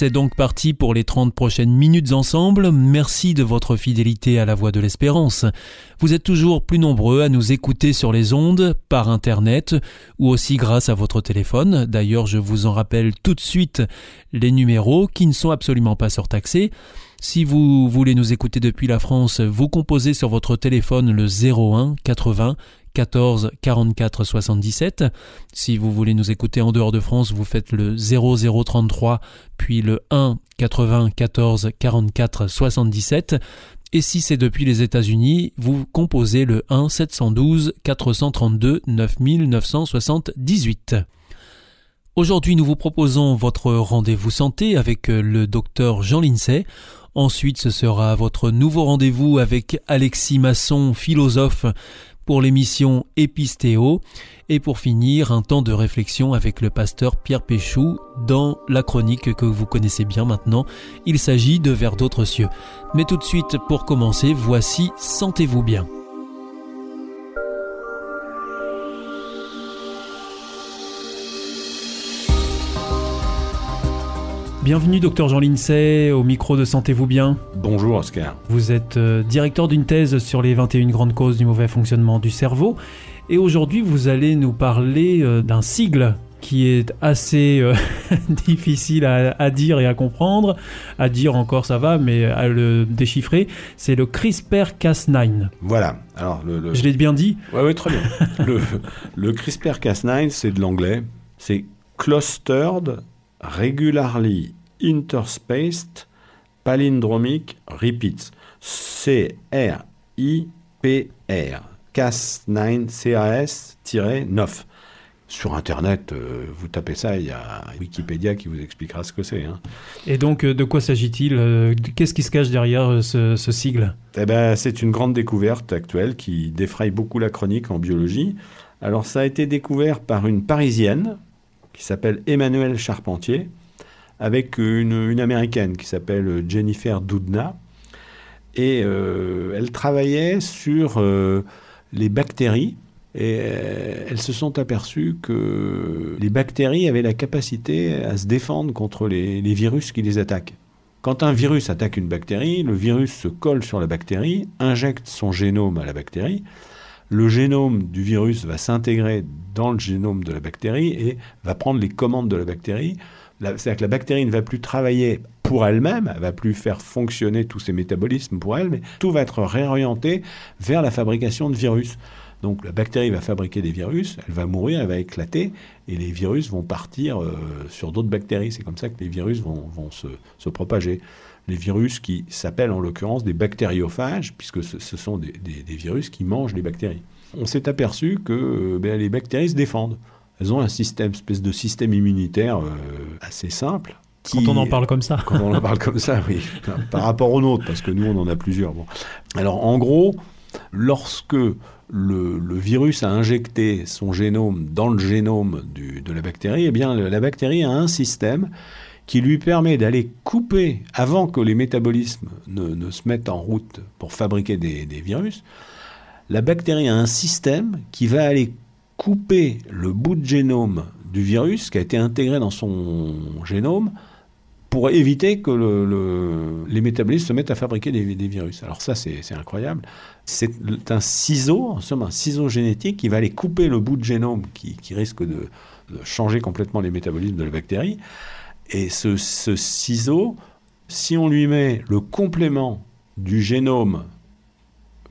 C'est donc parti pour les 30 prochaines minutes ensemble. Merci de votre fidélité à la Voix de l'Espérance. Vous êtes toujours plus nombreux à nous écouter sur les ondes, par Internet ou aussi grâce à votre téléphone. D'ailleurs, je vous en rappelle tout de suite les numéros qui ne sont absolument pas surtaxés. Si vous voulez nous écouter depuis la France, vous composez sur votre téléphone le 01 80 14 44 77. Si vous voulez nous écouter en dehors de France, vous faites le 0033 puis le 1 80 14 44 77. Et si c'est depuis les États-Unis, vous composez le 1 712 432 9978. Aujourd'hui, nous vous proposons votre rendez-vous santé avec le docteur Jean Lincey. Ensuite, ce sera votre nouveau rendez-vous avec Alexis Masson, philosophe pour l'émission Épistéo et pour finir un temps de réflexion avec le pasteur Pierre Péchou dans la chronique que vous connaissez bien maintenant. Il s'agit de Vers d'autres cieux. Mais tout de suite pour commencer, voici Sentez-vous bien. Bienvenue, docteur Jean Lincey, au micro de Sentez-vous bien. Bonjour, Oscar. Vous êtes euh, directeur d'une thèse sur les 21 grandes causes du mauvais fonctionnement du cerveau. Et aujourd'hui, vous allez nous parler euh, d'un sigle qui est assez euh, difficile à, dire et à comprendre. À dire encore, ça va, mais à le déchiffrer, c'est le CRISPR-Cas9. Voilà. Alors, le, Je l'ai bien dit? Oui, ouais, très bien. le, le CRISPR-Cas9, c'est de l'anglais. C'est Clustered Regularly Interspaced Palindromic Repeats. C-R-I-P-R. CAS9, CAS-9. Sur Internet, euh, vous tapez ça, il y a Wikipédia qui vous expliquera ce que c'est. Hein. Et donc, euh, de quoi s'agit-il euh, Qu'est-ce qui se cache derrière ce, ce sigle? Eh ben, C'est une grande découverte actuelle qui défraye beaucoup la chronique en biologie. Alors, ça a été découvert par une Parisienne qui s'appelle Emmanuelle Charpentier, avec une, américaine qui s'appelle Jennifer Doudna. Et euh, elle travaillait sur euh, les bactéries. Et euh, elles se sont aperçues que les bactéries avaient la capacité à se défendre contre les virus qui les attaquent. Quand un virus attaque une bactérie, le virus se colle sur la bactérie, injecte son génome à la bactérie. Le génome du virus va s'intégrer dans le génome de la bactérie et va prendre les commandes de la bactérie c'est-à-dire que la bactérie ne va plus travailler pour elle-même, elle va plus faire fonctionner tous ses métabolismes pour elle, mais tout va être réorienté vers la fabrication de virus. Donc la bactérie va fabriquer des virus, elle va mourir, elle va éclater, et les virus vont partir euh, sur d'autres bactéries. C'est comme ça que les virus vont, se, propager. Les virus qui s'appellent en l'occurrence des bactériophages, puisque ce, sont des, virus qui mangent les bactéries. On s'est aperçu que euh, ben, les bactéries se défendent elles ont un système, espèce de système immunitaire euh, assez simple. quand on en parle comme ça. Quand on en parle comme ça, oui. Par rapport aux nôtres, parce que nous, on en a plusieurs. Bon. Alors, en gros, lorsque le, virus a injecté son génome dans le génome de la bactérie, eh bien, la bactérie a un système qui lui permet d'aller couper, avant que les métabolismes ne, se mettent en route pour fabriquer des, virus, la bactérie a un système qui va aller couper le bout de génome du virus qui a été intégré dans son génome pour éviter que les métabolismes se mettent à fabriquer des, virus. Alors ça, c'est incroyable. C'est un ciseau, en somme, un ciseau génétique qui va aller couper le bout de génome qui, risque de, changer complètement les métabolismes de la bactérie. Et ce, ciseau, si on lui met le complément du génome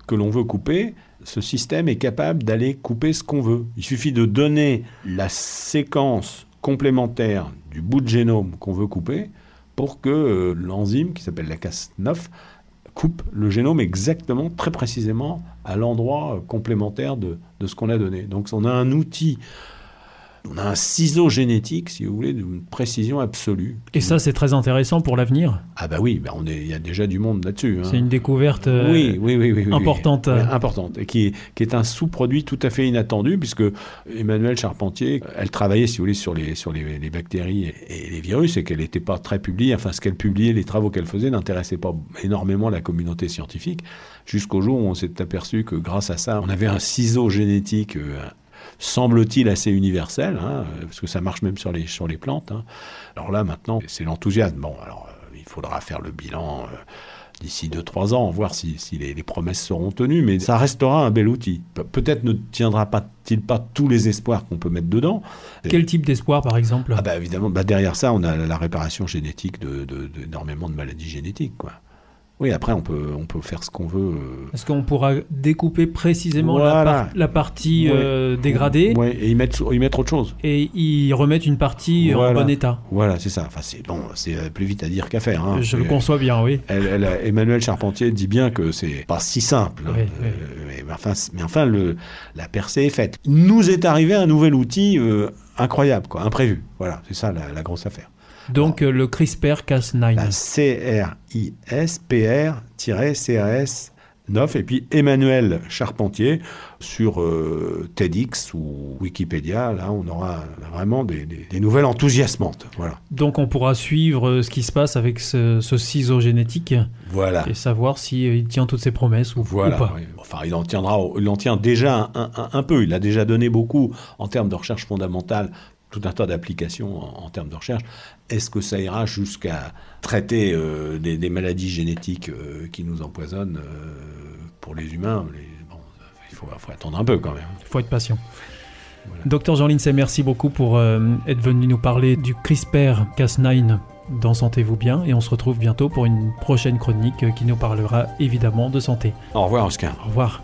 que l'on veut couper, ce système est capable d'aller couper ce qu'on veut. Il suffit de donner la séquence complémentaire du bout de génome qu'on veut couper pour que euh, l'enzyme, qui s'appelle la Cas9, coupe le génome exactement, très précisément, à l'endroit euh, complémentaire de, ce qu'on a donné. Donc on a un outil on a un ciseau génétique, si vous voulez, d'une précision absolue. Et ça, c'est très intéressant pour l'avenir Ah bah oui, bah on est, il y a déjà du monde là-dessus. hein. C'est une découverte euh, oui, oui, oui, importante. importante, et qui est, qui est un sous-produit tout à fait inattendu, puisque Emmanuel Charpentier, elle travaillait, si vous voulez, sur les, sur les, les bactéries et, les virus, et qu'elle n'était pas très publiée, enfin ce qu'elle publiait, les travaux qu'elle faisait n'intéressaient pas énormément la communauté scientifique, jusqu'au jour où on s'est aperçu que grâce à ça, on avait un ciseau génétique euh, semble-t-il assez universel, hein, parce que ça marche même sur les, sur les plantes. Hein. Alors là, maintenant, c'est l'enthousiasme. Bon, alors, euh, il faudra faire le bilan euh, d'ici 2-3 ans, voir si, si les, promesses seront tenues, mais ça restera un bel outil. Peut-être ne tiendra pas-t-il pas tous les espoirs qu'on peut mettre dedans. Quel type d'espoir, par exemple? Ah bah, Évidemment, bah derrière ça, on a la réparation génétique d'énormément de, de maladies génétiques. Quoi. Oui, après, on peut, on peut faire ce qu'on veut. Euh. Est-ce qu'on pourra découper précisément la, partie euh, dégradée? Oui, et y mettre, y mettre autre chose. Et y remettre une partie en bon état. Voilà, c'est ça. Enfin, c'est bon, c'est euh, plus vite à dire qu'à faire. Hein. Je le conçois bien, oui. Emmanuel Charpentier dit bien que c'est pas si simple. mais, enfin, mais enfin le, la percée est faite. Nous est arrivé un nouvel outil incroyable, quoi, imprévu. Voilà, c'est ça la grosse affaire. Donc euh, le CRISPR-Cas9. La CRISPR-CRS 9 et puis Emmanuel Charpentier sur euh, TEDx ou Wikipédia. Là, on aura vraiment des, nouvelles enthousiasmantes. Voilà. Donc, on pourra suivre euh, ce qui se passe avec ce, ciseau génétique. Voilà. Et savoir s'il il tient toutes ses promesses ou, voilà, pas. Enfin, il en tiendra, il en tient déjà un, peu. Il a déjà donné beaucoup en termes de recherche fondamentale tout un tas d'applications en, termes de recherche. Est-ce que ça ira jusqu'à traiter euh, des, maladies génétiques euh, qui nous empoisonnent euh, pour les humains? Il faut, attendre un peu quand même. Il faut être patient. Docteur Jean Lindsay, merci beaucoup pour être venu nous parler du CRISPR-Cas9 dans Sentez-vous bien et on se retrouve bientôt pour une prochaine chronique qui nous parlera évidemment de santé. Au revoir Oscar. Au revoir.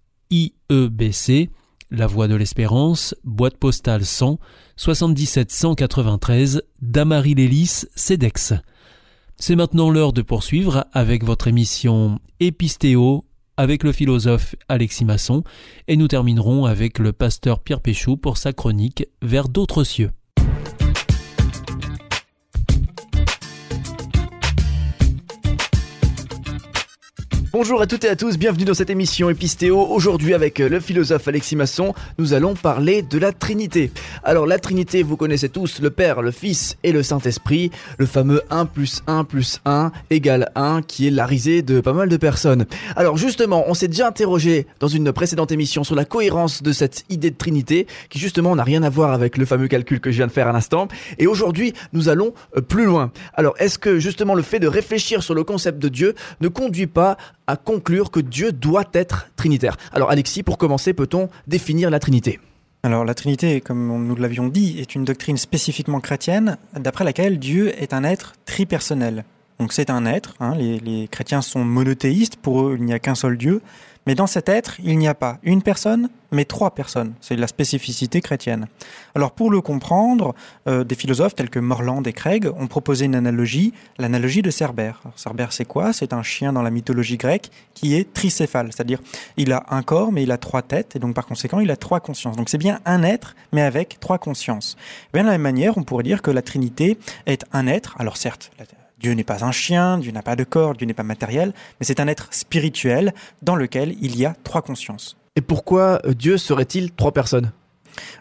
IEBC, La Voie de l'Espérance, boîte postale 100 77 193 Damary Lélis, CEDEX. C'est maintenant l'heure de poursuivre avec votre émission Épistéo avec le philosophe Alexis Masson et nous terminerons avec le pasteur Pierre Péchou pour sa chronique Vers d'autres cieux. Bonjour à toutes et à tous, bienvenue dans cette émission Épistéo. Aujourd'hui avec le philosophe Alexis Masson, nous allons parler de la Trinité. Alors la Trinité, vous connaissez tous le Père, le Fils et le Saint-Esprit, le fameux 1 plus 1 plus 1 égale 1 qui est la risée de pas mal de personnes. Alors justement, on s'est déjà interrogé dans une précédente émission sur la cohérence de cette idée de Trinité qui justement n'a rien à voir avec le fameux calcul que je viens de faire à l'instant. Et aujourd'hui, nous allons euh, plus loin. Alors est-ce que justement le fait de réfléchir sur le concept de Dieu ne conduit pas à conclure que Dieu doit être trinitaire. Alors Alexis, pour commencer, peut-on définir la Trinité? Alors la Trinité, comme nous l'avions dit, est une doctrine spécifiquement chrétienne, d'après laquelle Dieu est un être tripersonnel. Donc c'est un être. Hein. les, chrétiens sont monothéistes. Pour eux, il n'y a qu'un seul Dieu. Mais dans cet être, il n'y a pas une personne, mais trois personnes. C'est la spécificité chrétienne. Alors pour le comprendre, euh, des philosophes tels que Morland et Craig ont proposé une analogie, l'analogie de Cerbère. Cerbère, c'est quoi? C'est un chien dans la mythologie grecque qui est tricéphale, c'est-à-dire il a un corps, mais il a trois têtes, et donc par conséquent, il a trois consciences. Donc c'est bien un être, mais avec trois consciences. Bien de la même manière, on pourrait dire que la Trinité est un être. Alors certes, Dieu n'est pas un chien, Dieu n'a pas de corps, Dieu n'est pas matériel, mais c'est un être spirituel dans lequel il y a trois consciences. Et pourquoi euh, Dieu serait-il trois personnes?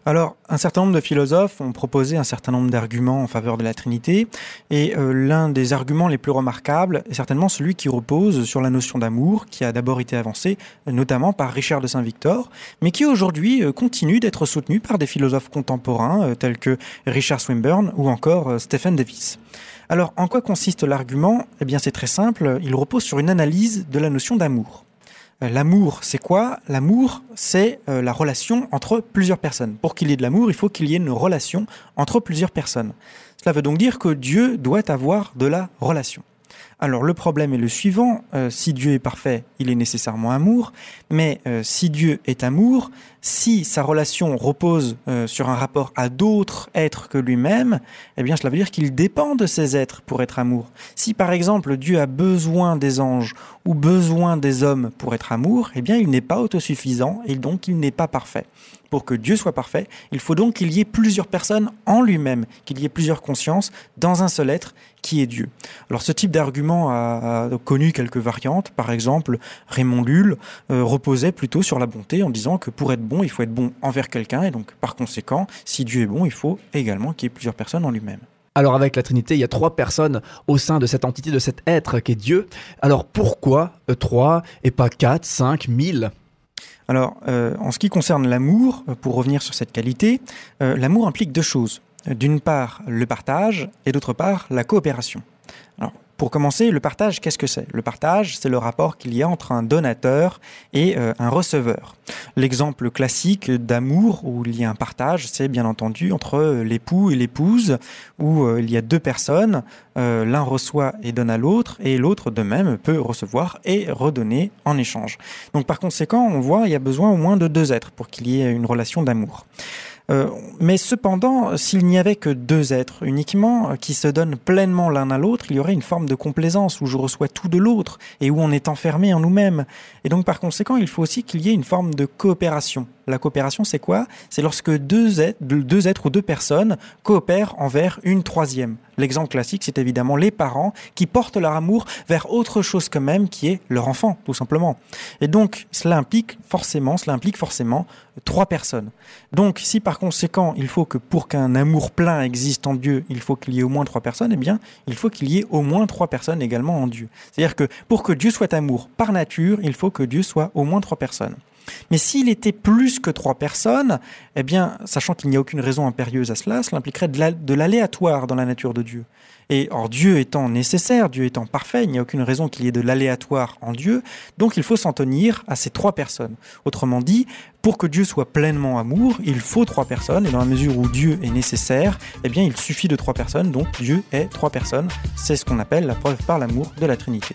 Alors, un certain nombre de philosophes ont proposé un certain nombre d'arguments en faveur de la Trinité, et euh, l'un des arguments les plus remarquables est certainement celui qui repose sur la notion d'amour, qui a d'abord été avancée notamment par Richard de Saint-Victor, mais qui aujourd'hui euh, continue d'être soutenu par des philosophes contemporains tels que Richard Swinburne ou encore Stephen Davis. Alors, en quoi consiste l'argument? Eh bien, c'est très simple. Il repose sur une analyse de la notion d'amour. Euh, l'amour, c'est quoi? L'amour, c'est euh, la relation entre plusieurs personnes. Pour qu'il y ait de l'amour, il faut qu'il y ait une relation entre plusieurs personnes. Cela veut donc dire que Dieu doit avoir de la relation. Alors le problème est le suivant, euh, si Dieu est parfait, il est nécessairement amour, mais si Dieu est amour, si sa relation repose euh, sur un rapport à d'autres êtres que lui-même, eh bien cela veut dire qu'il dépend de ces êtres pour être amour. Si par exemple Dieu a besoin des anges ou besoin des hommes pour être amour, eh bien il n'est pas autosuffisant et donc il n'est pas parfait. Pour que Dieu soit parfait, il faut donc qu'il y ait plusieurs personnes en lui-même, qu'il y ait plusieurs consciences dans un seul être qui est Dieu. Alors ce type d'argument a, connu quelques variantes. Par exemple, Raymond Lull euh, reposait plutôt sur la bonté en disant que pour être bon, il faut être bon envers quelqu'un, et donc par conséquent, si Dieu est bon, il faut également qu'il y ait plusieurs personnes en lui-même. Alors avec la Trinité, il y a trois personnes au sein de cette entité, de cet être qui est Dieu. Alors pourquoi euh, trois et pas quatre, cinq, mille? Alors euh, en ce qui concerne l'amour, euh, pour revenir sur cette qualité, l'amour implique deux choses. D'une part le partage et d'autre part la coopération. Pour commencer, le partage, qu'est-ce que c'est? Le partage, c'est le rapport qu'il y a entre un donateur et euh, un receveur. L'exemple classique d'amour où il y a un partage, c'est bien entendu entre euh, l'époux et l'épouse, où euh, il y a deux personnes, l'un reçoit et donne à l'autre, et l'autre de même peut recevoir et redonner en échange. Donc par conséquent, on voit, il y a besoin au moins de deux êtres pour qu'il y ait une relation d'amour. Euh, mais cependant, s'il n'y avait que deux êtres uniquement euh, qui se donnent pleinement l'un à l'autre, il y aurait une forme de complaisance où je reçois tout de l'autre et où on est enfermé en nous-mêmes. Et donc par conséquent, il faut aussi qu'il y ait une forme de coopération. La coopération, c'est quoi? C'est lorsque deux êtres, ou deux personnes coopèrent envers une troisième. L'exemple classique, c'est évidemment les parents qui portent leur amour vers autre chose qu'eux-mêmes, qui est leur enfant, tout simplement. Et donc, cela implique forcément, cela implique forcément trois personnes. Donc, si par conséquent, il faut que pour qu'un amour plein existe en Dieu, il faut qu'il y ait au moins trois personnes, eh bien, il faut qu'il y ait au moins trois personnes également en Dieu. C'est-à-dire que pour que Dieu soit amour par nature, il faut que Dieu soit au moins trois personnes. Mais s'il était plus que trois personnes, eh bien, sachant qu'il n'y a aucune raison impérieuse à cela, cela impliquerait de l'aléatoire dans la nature de Dieu. Et or, Dieu étant nécessaire, Dieu étant parfait, il n'y a aucune raison qu'il y ait de l'aléatoire en Dieu, donc il faut s'en tenir à ces trois personnes. Autrement dit, pour que Dieu soit pleinement amour, il faut trois personnes, et dans la mesure où Dieu est nécessaire, eh bien il suffit de trois personnes, donc Dieu est trois personnes. C'est ce qu'on appelle la preuve par l'amour de la Trinité.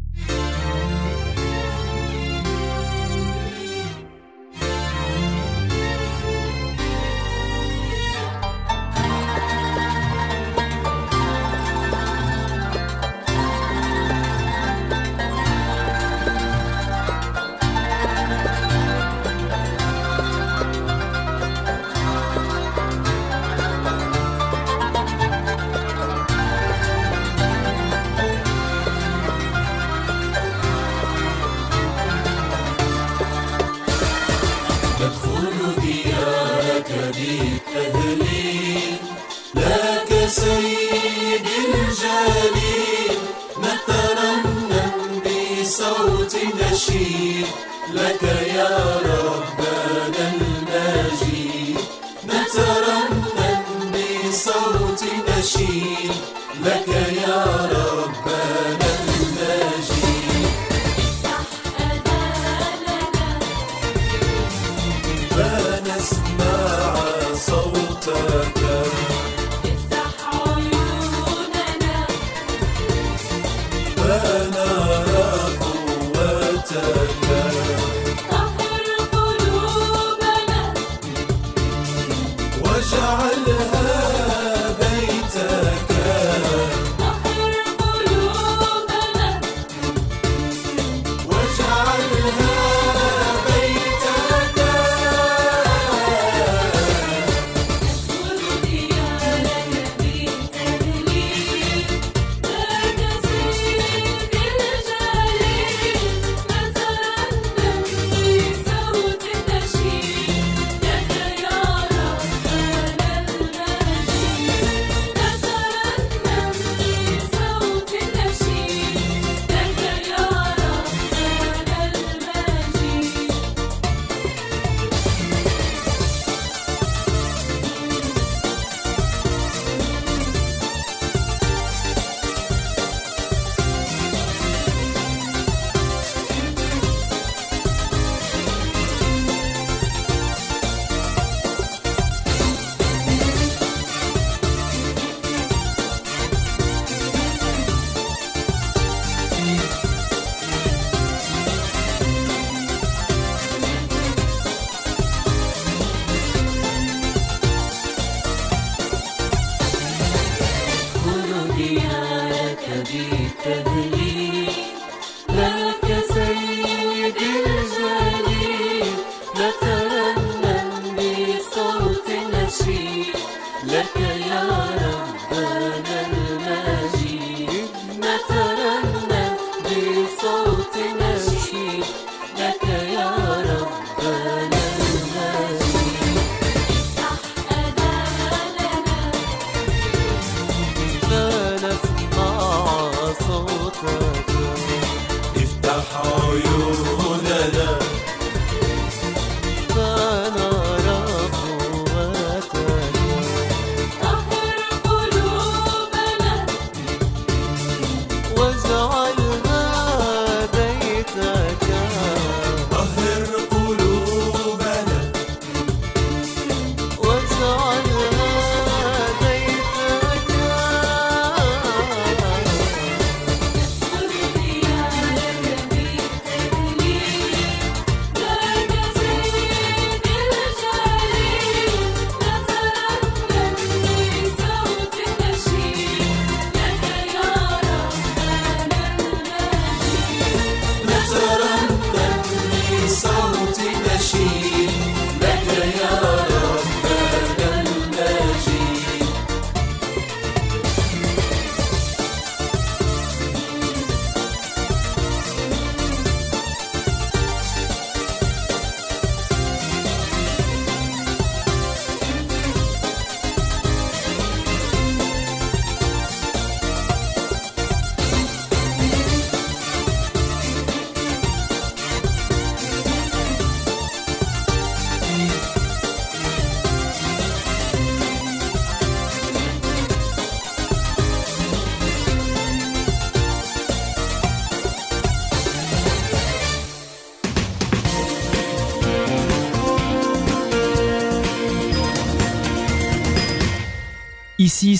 بصوت نشيد لك يا رب.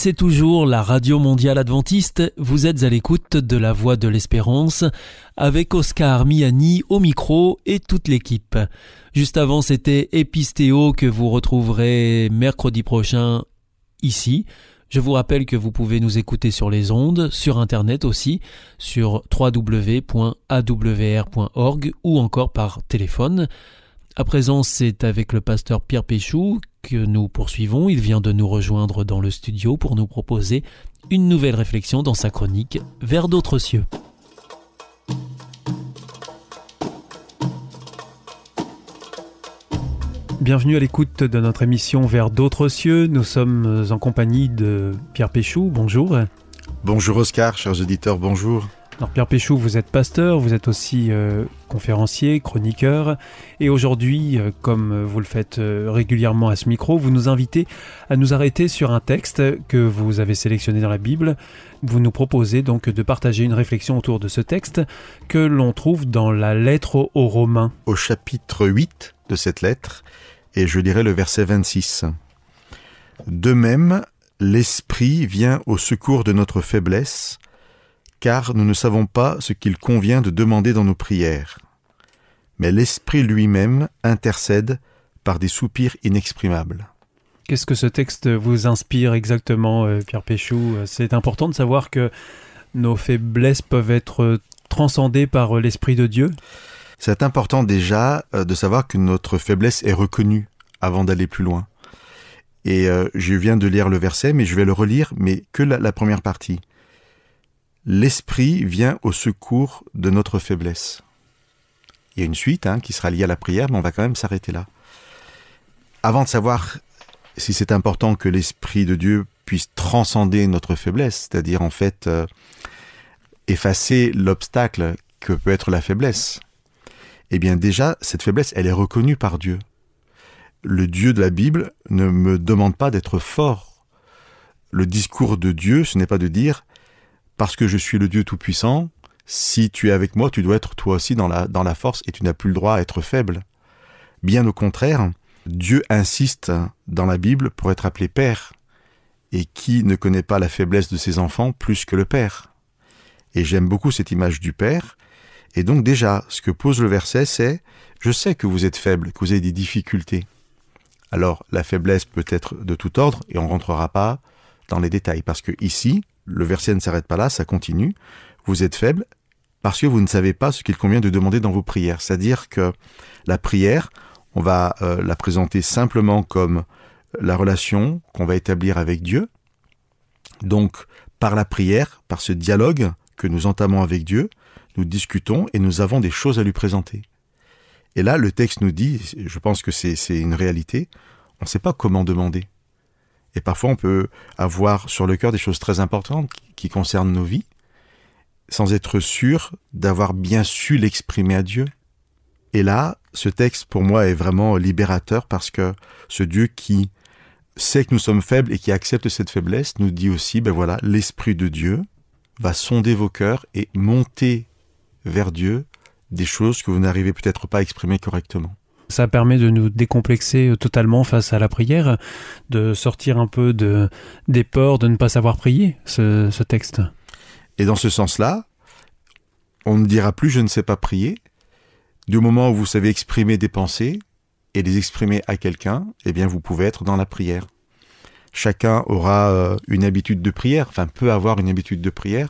C'est toujours la Radio Mondiale Adventiste. Vous êtes à l'écoute de la Voix de l'Espérance avec Oscar Miani au micro et toute l'équipe. Juste avant, c'était Epistéo que vous retrouverez mercredi prochain ici. Je vous rappelle que vous pouvez nous écouter sur les ondes, sur Internet aussi, sur www.awr.org ou encore par téléphone. À présent, c'est avec le pasteur Pierre Péchou que nous poursuivons. Il vient de nous rejoindre dans le studio pour nous proposer une nouvelle réflexion dans sa chronique Vers d'autres cieux. Bienvenue à l'écoute de notre émission Vers d'autres cieux. Nous sommes en compagnie de Pierre Péchou. Bonjour. Bonjour Oscar, chers auditeurs, bonjour. Pierre Péchou, vous êtes pasteur, vous êtes aussi euh, conférencier, chroniqueur, et aujourd'hui, euh, comme vous le faites euh, régulièrement à ce micro, vous nous invitez à nous arrêter sur un texte que vous avez sélectionné dans la Bible. Vous nous proposez donc de partager une réflexion autour de ce texte que l'on trouve dans la lettre aux Romains. Au chapitre 8 de cette lettre, et je dirais le verset 26. De même, l'Esprit vient au secours de notre faiblesse, car nous ne savons pas ce qu'il convient de demander dans nos prières. Mais l'Esprit lui-même intercède par des soupirs inexprimables. Qu'est-ce que ce texte vous inspire exactement, euh, Pierre Péchou? C'est important de savoir que nos faiblesses peuvent être transcendées par l'Esprit de Dieu? C'est important déjà euh, de savoir que notre faiblesse est reconnue avant d'aller plus loin. Et euh, je viens de lire le verset, mais je vais le relire, mais que la, la première partie. L'Esprit vient au secours de notre faiblesse. Il y a une suite hein, qui sera liée à la prière, mais on va quand même s'arrêter là. Avant de savoir si c'est important que l'Esprit de Dieu puisse transcender notre faiblesse, c'est-à-dire en fait euh, effacer l'obstacle que peut être la faiblesse, eh bien déjà, cette faiblesse, elle est reconnue par Dieu. Le Dieu de la Bible ne me demande pas d'être fort. Le discours de Dieu, ce n'est pas de dire parce que je suis le Dieu Tout-Puissant, si tu es avec moi, tu dois être toi aussi dans la, force et tu n'as plus le droit à être faible. Bien au contraire, Dieu insiste dans la Bible pour être appelé Père. Et qui ne connaît pas la faiblesse de ses enfants plus que le Père Et j'aime beaucoup cette image du Père. Et donc déjà, ce que pose le verset, c'est Je sais que vous êtes faible, que vous avez des difficultés. Alors, la faiblesse peut être de tout ordre et on ne rentrera pas dans les détails. Parce que ici, le verset ne s'arrête pas là, ça continue. Vous êtes faible parce que vous ne savez pas ce qu'il convient de demander dans vos prières. C'est-à-dire que la prière, on va euh, la présenter simplement comme la relation qu'on va établir avec Dieu. Donc, par la prière, par ce dialogue que nous entamons avec Dieu, nous discutons et nous avons des choses à lui présenter. Et là, le texte nous dit, je pense que c'est une réalité, on ne sait pas comment demander. Et parfois, on peut avoir sur le cœur des choses très importantes qui concernent nos vies, sans être sûr d'avoir bien su l'exprimer à Dieu. Et là, ce texte, pour moi, est vraiment libérateur parce que ce Dieu qui sait que nous sommes faibles et qui accepte cette faiblesse nous dit aussi, ben voilà, l'Esprit de Dieu va sonder vos cœurs et monter vers Dieu des choses que vous n'arrivez peut-être pas à exprimer correctement. Ça permet de nous décomplexer totalement face à la prière, de sortir un peu de, des peurs de ne pas savoir prier, ce, ce texte. Et dans ce sens-là, on ne dira plus je ne sais pas prier. Du moment où vous savez exprimer des pensées et les exprimer à quelqu'un, eh bien vous pouvez être dans la prière. Chacun aura euh, une habitude de prière, enfin peut avoir une habitude de prière,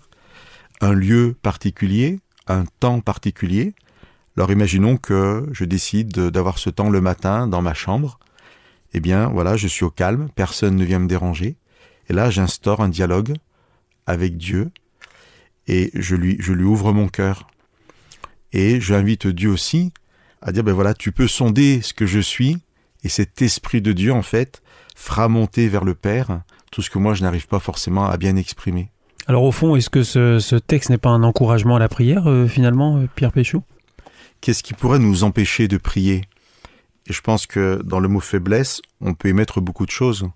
un lieu particulier, un temps particulier. Alors imaginons que je décide d'avoir ce temps le matin dans ma chambre. Eh bien voilà, je suis au calme, personne ne vient me déranger. Et là, j'instaure un dialogue avec Dieu et je lui, ouvre mon cœur. Et j'invite Dieu aussi à dire, ben voilà, tu peux sonder ce que je suis, et cet esprit de Dieu, en fait, fera monter vers le Père tout ce que moi, je n'arrive pas forcément à bien exprimer. Alors au fond, est-ce que ce, texte n'est pas un encouragement à la prière, euh, finalement, euh, Pierre Péchou Qu'est-ce qui pourrait nous empêcher de prier? Et je pense que dans le mot faiblesse, on peut émettre beaucoup de choses.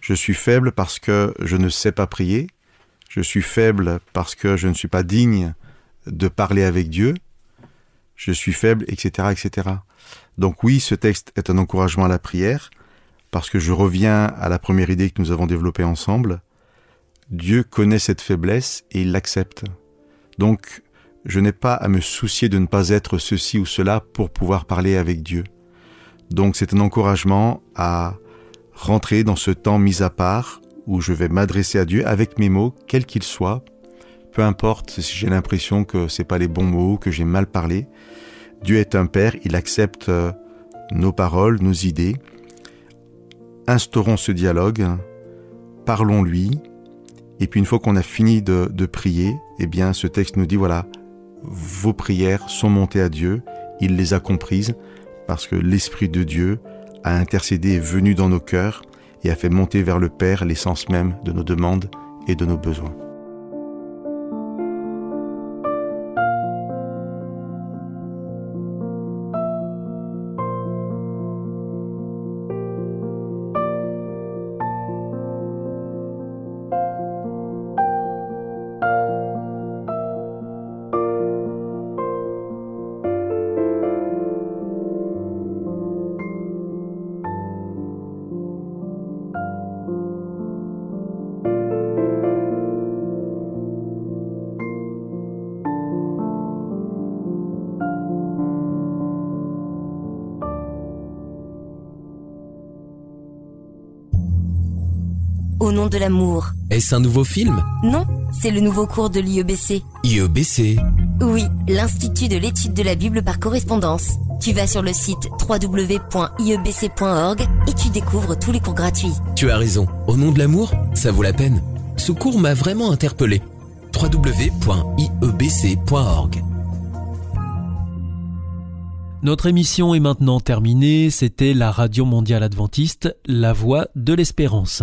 Je suis faible parce que je ne sais pas prier. Je suis faible parce que je ne suis pas digne de parler avec Dieu. Je suis faible, etc., etc. Donc oui, ce texte est un encouragement à la prière, parce que je reviens à la première idée que nous avons développée ensemble. Dieu connaît cette faiblesse et il l'accepte. Donc, je n'ai pas à me soucier de ne pas être ceci ou cela pour pouvoir parler avec Dieu. Donc c'est un encouragement à rentrer dans ce temps mis à part où je vais m'adresser à Dieu avec mes mots, quels qu'ils soient, peu importe si j'ai l'impression que c'est pas les bons mots, que j'ai mal parlé. Dieu est un Père, il accepte euh, nos paroles, nos idées. Instaurons ce dialogue, parlons-lui, et puis une fois qu'on a fini de, de prier, eh bien ce texte nous dit voilà, vos prières sont montées à Dieu, il les a comprises, parce que l'Esprit de Dieu a intercédé, est venu dans nos cœurs et a fait monter vers le Père l'essence même de nos demandes et de nos besoins. Nom de l'amour. Est-ce un nouveau film? Non, c'est le nouveau cours de l'IEBC. IEBC. Oui, l'Institut de l'étude de la Bible par correspondance. Tu vas sur le site www.iebc.org et tu découvres tous les cours gratuits. Tu as raison. Au nom de l'amour, ça vaut la peine. Ce cours m'a vraiment interpellé. www.iebc.org. Notre émission est maintenant terminée. C'était la Radio Mondiale Adventiste, la voix de l'espérance.